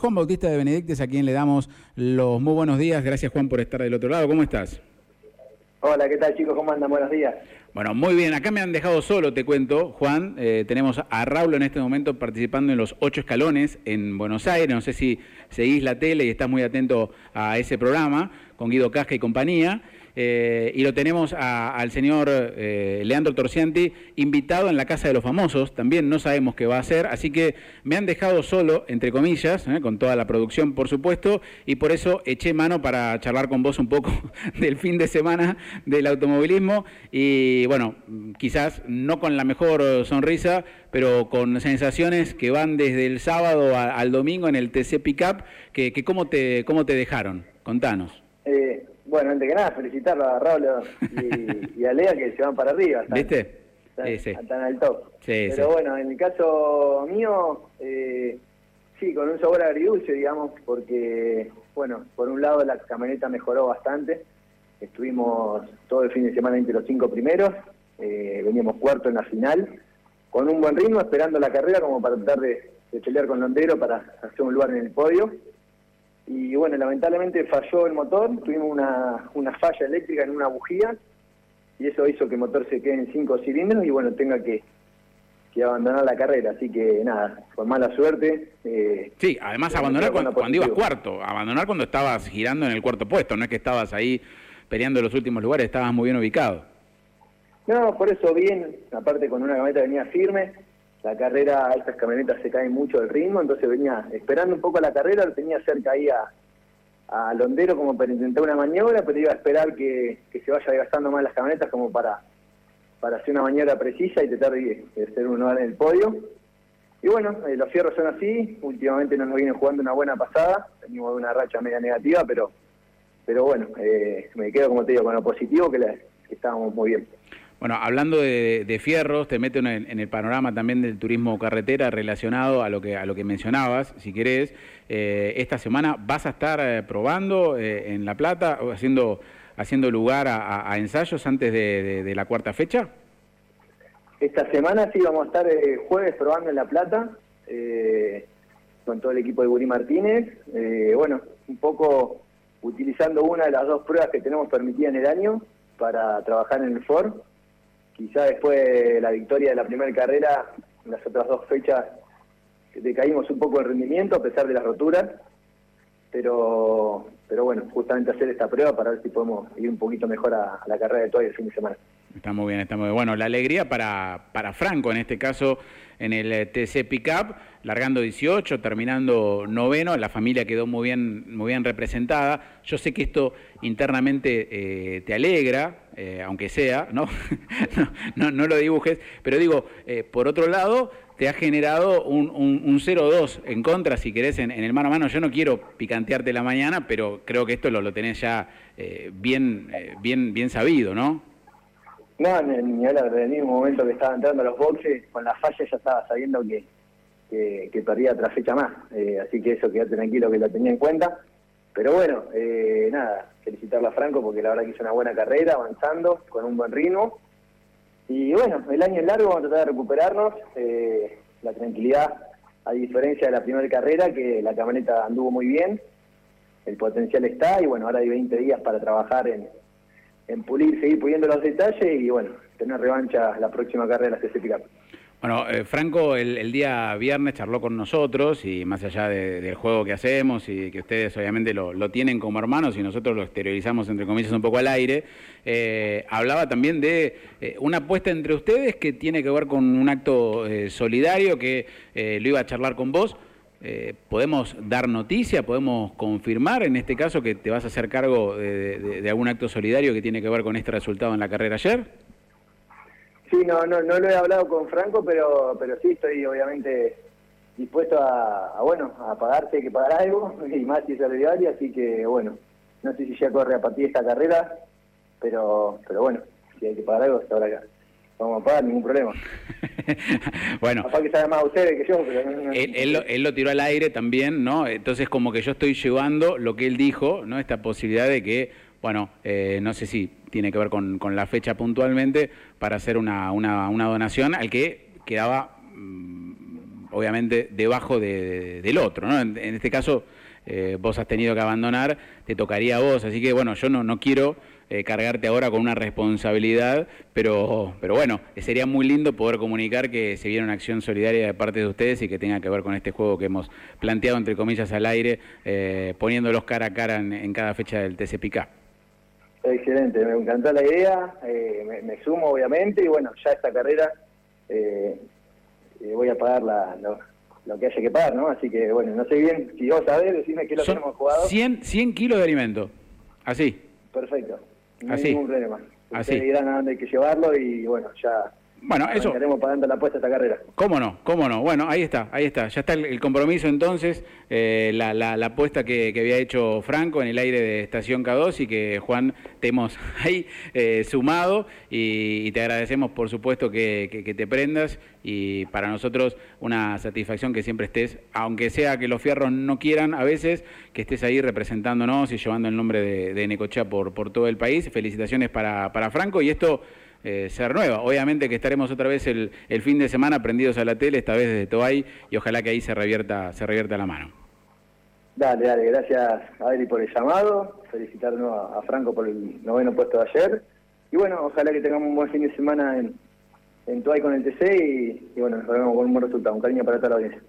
Juan Bautista de Benedictes, a quien le damos los muy buenos días. Gracias Juan por estar del otro lado. ¿Cómo estás? Hola, ¿qué tal chicos? ¿Cómo andan? Buenos días. Bueno, muy bien. Acá me han dejado solo, te cuento, Juan. Eh, tenemos a Raúl en este momento participando en los ocho escalones en Buenos Aires. No sé si seguís la tele y estás muy atento a ese programa con Guido Casca y compañía. Eh, y lo tenemos al señor eh, Leandro Torcianti invitado en la Casa de los Famosos, también no sabemos qué va a hacer, así que me han dejado solo, entre comillas, eh, con toda la producción por supuesto, y por eso eché mano para charlar con vos un poco del fin de semana del automovilismo y bueno, quizás no con la mejor sonrisa, pero con sensaciones que van desde el sábado al domingo en el TC Pickup, que, cómo, te, ¿cómo te dejaron? Contanos. Bueno, antes que nada, felicitarlo a Raúl y, a Lea que se van para arriba. ¿Viste? Están, sí, están al top. Sí, Pero bueno, en el caso mío, eh, sí, con un sabor agridulce, digamos, porque, bueno, por un lado la camioneta mejoró bastante. Estuvimos todo el fin de semana entre los cinco primeros, eh, veníamos cuarto en la final, con un buen ritmo, esperando la carrera como para tratar de, de pelear con Londero para hacer un lugar en el podio y bueno, lamentablemente falló el motor, tuvimos una, una falla eléctrica en una bujía y eso hizo que el motor se quede en cinco cilindros y bueno, tenga que, que abandonar la carrera, así que nada, con mala suerte. Eh, sí, además abandonar cuando, cuando, ibas cuarto, abandonar cuando estabas girando en el cuarto puesto, no es que estabas ahí peleando los últimos lugares, estabas muy bien ubicado. No, por eso bien, aparte con una camioneta venía firme, la carrera, estas camionetas se caen mucho del ritmo, entonces venía esperando un poco la carrera, lo tenía cerca ahí a, Londero como para intentar una maniobra, pero iba a esperar que, se vaya desgastando más las camionetas como para, para hacer una maniobra precisa y tratar de, ser un lugar en el podio. Y bueno, eh, los fierros son así, últimamente no nos vienen jugando una buena pasada, venimos de una racha media negativa, pero pero bueno, eh, me quedo como te digo con lo positivo que, que estábamos muy bien. Bueno, hablando de, fierros, te meto en, el panorama también del turismo carretera relacionado a lo que a lo que mencionabas, si querés. Eh, esta semana vas a estar eh, probando eh, en La Plata, haciendo haciendo lugar a, ensayos antes de, la cuarta fecha. Esta semana sí vamos a estar jueves probando en La Plata con todo el equipo de Buri Martínez. bueno, un poco utilizando una de las dos pruebas que tenemos permitidas en el año para trabajar en el Ford Quizá después de la victoria de la primera carrera, en las otras dos fechas decaímos un poco el rendimiento a pesar de las roturas, pero pero bueno, justamente hacer esta prueba para ver si podemos ir un poquito mejor a, la carrera de todo el fin de semana. Está muy bien, está muy bien. Bueno, la alegría para, para Franco, en este caso en el eh, TC Pickup, largando 18, terminando noveno, la familia quedó muy bien, muy bien representada. Yo sé que esto internamente eh, te alegra, eh, aunque sea, ¿no? no, no, lo dibujes, pero digo, por otro lado, te ha generado un, un, 0-2 en contra, si querés, en, el mano a mano. Yo no quiero picantearte la mañana, pero creo que esto lo, lo tenés ya bien, bien, bien sabido, ¿no? No, ni hablar, en el mismo momento que estaba entrando a los boxes, con la falla ya estaba sabiendo que, que, perdía otra fecha más. Eh, así que eso, quédate tranquilo que lo tenía en cuenta. Pero bueno, eh, nada, felicitarla a Franco porque la verdad que hizo una buena carrera, avanzando, con un buen ritmo. Y bueno, el año es largo, vamos a tratar de recuperarnos. Eh, la tranquilidad, a diferencia de la primera carrera, que la camioneta anduvo muy bien, el potencial está y bueno, ahora hay 20 días para trabajar en, en pulir, seguir puliendo los detalles y bueno, tener revancha la próxima carrera de CC Bueno, eh, Franco el, día viernes charló con nosotros y más allá del juego que hacemos y que ustedes obviamente lo, tienen como hermanos y nosotros lo exteriorizamos entre comillas un poco al aire, eh, hablaba también de eh, una apuesta entre ustedes que tiene que ver con un acto solidario que lo iba a charlar con vos eh, ¿Podemos dar noticia, podemos confirmar en este caso que te vas a hacer cargo de, algún acto solidario que tiene que ver con este resultado en la carrera ayer? Sí, no, no, no lo he hablado con Franco, pero, pero sí estoy obviamente dispuesto a, bueno, a pagar hay que pagar algo, y más si es solidario, así que bueno, no sé si ya corre a partir de esta carrera, pero, pero bueno, si hay que pagar algo, hasta ahora acá vamos a pagar, ningún problema. bueno. que sabe más ustedes que yo. él, lo, tiró al aire también, ¿no? Entonces como que yo estoy llevando lo que él dijo, ¿no? Esta posibilidad de que, bueno, eh, no sé si tiene que ver con, con la fecha puntualmente, para hacer una, una, una donación al que quedaba mm, obviamente debajo del otro, ¿no? En, este caso, eh, vos has tenido que abandonar, te tocaría a vos, así que bueno, yo no, no quiero eh, cargarte ahora con una responsabilidad, pero, pero bueno, sería muy lindo poder comunicar que se viene una acción solidaria de parte de ustedes y que tenga que ver con este juego que hemos planteado, entre comillas, al aire, eh, poniéndolos cara a cara en, cada fecha del TCPK. Excelente, me encantó la idea, eh, me, sumo obviamente y bueno, ya esta carrera voy a pagar lo, que haya que pagar, ¿no? Así que bueno, no sé bien, si vos sabés, decime qué es lo que hemos jugado. 100, 100 kilos de alimento, así. Perfecto. Hay ningún problema. Ustedes dirán a dónde hay que llevarlo y bueno, ya bueno, eso. Estaremos pagando la apuesta a esta carrera. ¿Cómo no? ¿Cómo no? Bueno, ahí está, ahí está. Ya está el, compromiso entonces, eh, la, la, apuesta que, había hecho Franco en el aire de Estación K2 y que Juan te hemos ahí eh, sumado y, te agradecemos por supuesto que, que, te prendas y para nosotros una satisfacción que siempre estés, aunque sea que los fierros no quieran a veces, que estés ahí representándonos y llevando el nombre de, de Necochea por, por todo el país. Felicitaciones para, para Franco y esto eh, ser nueva. Obviamente que estaremos otra vez el, fin de semana prendidos a la tele, esta vez desde Tobay, y ojalá que ahí se revierta, se revierta la mano. Dale, dale, gracias Adri por el llamado, felicitarnos a, Franco por el noveno puesto de ayer, y bueno, ojalá que tengamos un buen fin de semana en, en con el TC y, y bueno, nos vemos con un buen resultado. Un cariño para toda la audiencia.